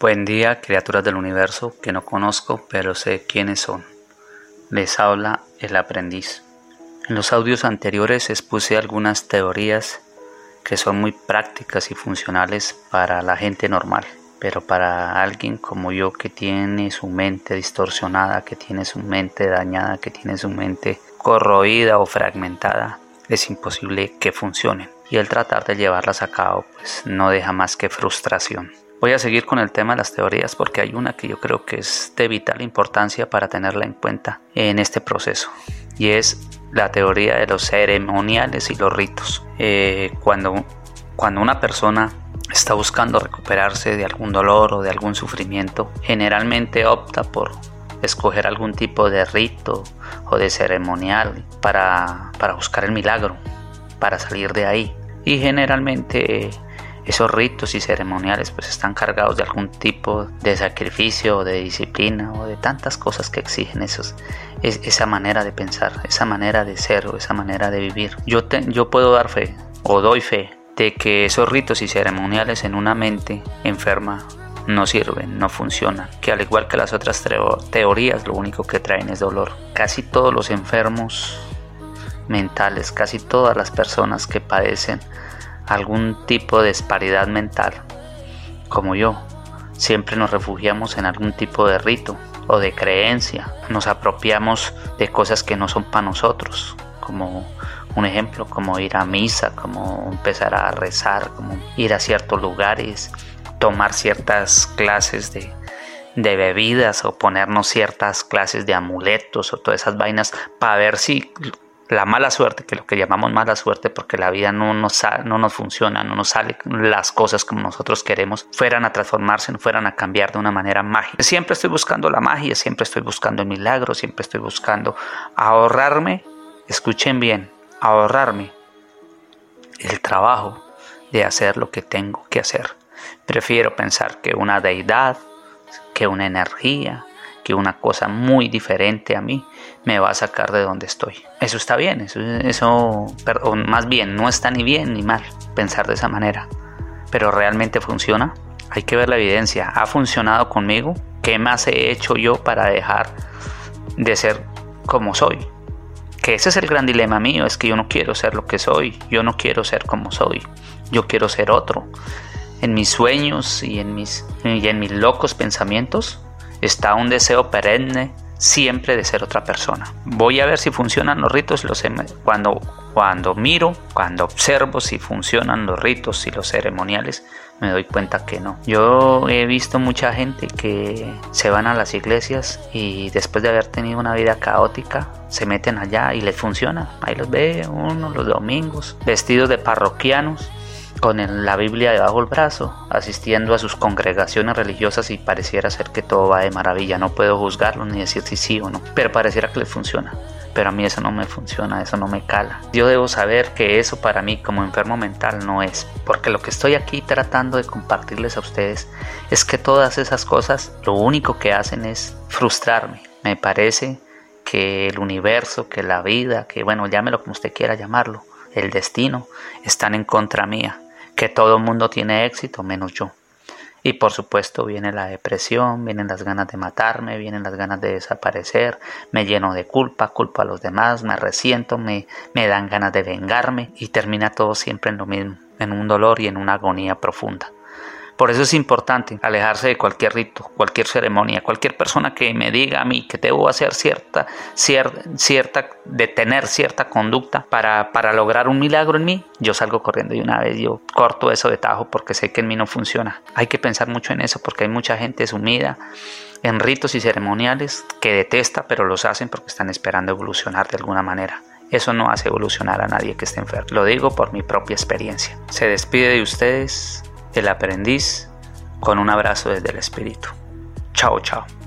Buen día, criaturas del universo que no conozco, pero sé quiénes son. Les habla el aprendiz. En los audios anteriores expuse algunas teorías que son muy prácticas y funcionales para la gente normal, pero para alguien como yo que tiene su mente distorsionada, que tiene su mente dañada, que tiene su mente corroída o fragmentada, es imposible que funcionen. Y el tratar de llevarlas a cabo pues no deja más que frustración. Voy a seguir con el tema de las teorías porque hay una que yo creo que es de vital importancia para tenerla en cuenta en este proceso y es la teoría de los ceremoniales y los ritos. Eh, cuando, cuando una persona está buscando recuperarse de algún dolor o de algún sufrimiento, generalmente opta por escoger algún tipo de rito o de ceremonial para, para buscar el milagro, para salir de ahí. Y generalmente esos ritos y ceremoniales pues están cargados de algún tipo de sacrificio o de disciplina o de tantas cosas que exigen esos, esa manera de pensar, esa manera de ser o esa manera de vivir. Yo, yo puedo dar fe o doy fe de que esos ritos y ceremoniales en una mente enferma no sirven, no funcionan, que al igual que las otras teorías lo único que traen es dolor. Casi todos los enfermos mentales, casi todas las personas que padecen algún tipo de disparidad mental, como yo, siempre nos refugiamos en algún tipo de rito o de creencia, nos apropiamos de cosas que no son para nosotros, como un ejemplo, como ir a misa, como empezar a rezar, como ir a ciertos lugares, tomar ciertas clases de, de bebidas o ponernos ciertas clases de amuletos o todas esas vainas para ver si la mala suerte, que lo que llamamos mala suerte porque la vida no nos, no nos funciona, no nos salen las cosas como nosotros queremos, fueran a transformarse, no fueran a cambiar de una manera mágica. Siempre estoy buscando la magia, siempre estoy buscando el milagro, siempre estoy buscando ahorrarme, escuchen bien, ahorrarme el trabajo de hacer lo que tengo que hacer. Prefiero pensar que una deidad, que una energía, una cosa muy diferente a mí me va a sacar de donde estoy. Eso está bien, eso, eso más bien, no está ni bien ni mal pensar de esa manera. Pero realmente funciona. Hay que ver la evidencia. ¿Ha funcionado conmigo? ¿Qué más he hecho yo para dejar de ser como soy? Que ese es el gran dilema mío, es que yo no quiero ser lo que soy, yo no quiero ser como soy, yo quiero ser otro. En mis sueños y en mis, y en mis locos pensamientos está un deseo perenne siempre de ser otra persona. Voy a ver si funcionan los ritos cuando cuando miro, cuando observo si funcionan los ritos y los ceremoniales, me doy cuenta que no. Yo he visto mucha gente que se van a las iglesias y después de haber tenido una vida caótica, se meten allá y les funciona. Ahí los ve uno los domingos, vestidos de parroquianos, con la Biblia debajo del brazo, asistiendo a sus congregaciones religiosas y pareciera ser que todo va de maravilla. No puedo juzgarlo ni decir si sí o no, pero pareciera que le funciona. Pero a mí eso no me funciona, eso no me cala. Yo debo saber que eso para mí como enfermo mental no es, porque lo que estoy aquí tratando de compartirles a ustedes es que todas esas cosas lo único que hacen es frustrarme. Me parece que el universo, que la vida, que bueno, llámelo como usted quiera llamarlo, el destino, están en contra mía que todo el mundo tiene éxito menos yo. Y por supuesto viene la depresión, vienen las ganas de matarme, vienen las ganas de desaparecer, me lleno de culpa, culpa a los demás, me resiento, me, me dan ganas de vengarme y termina todo siempre en lo mismo, en un dolor y en una agonía profunda. Por eso es importante alejarse de cualquier rito, cualquier ceremonia, cualquier persona que me diga a mí que debo hacer cierta, cierta, cierta de tener cierta conducta para, para lograr un milagro en mí, yo salgo corriendo y una vez yo corto eso de tajo porque sé que en mí no funciona. Hay que pensar mucho en eso porque hay mucha gente sumida en ritos y ceremoniales que detesta, pero los hacen porque están esperando evolucionar de alguna manera. Eso no hace evolucionar a nadie que esté enfermo. Lo digo por mi propia experiencia. Se despide de ustedes el aprendiz con un abrazo desde el espíritu. Chao, chao.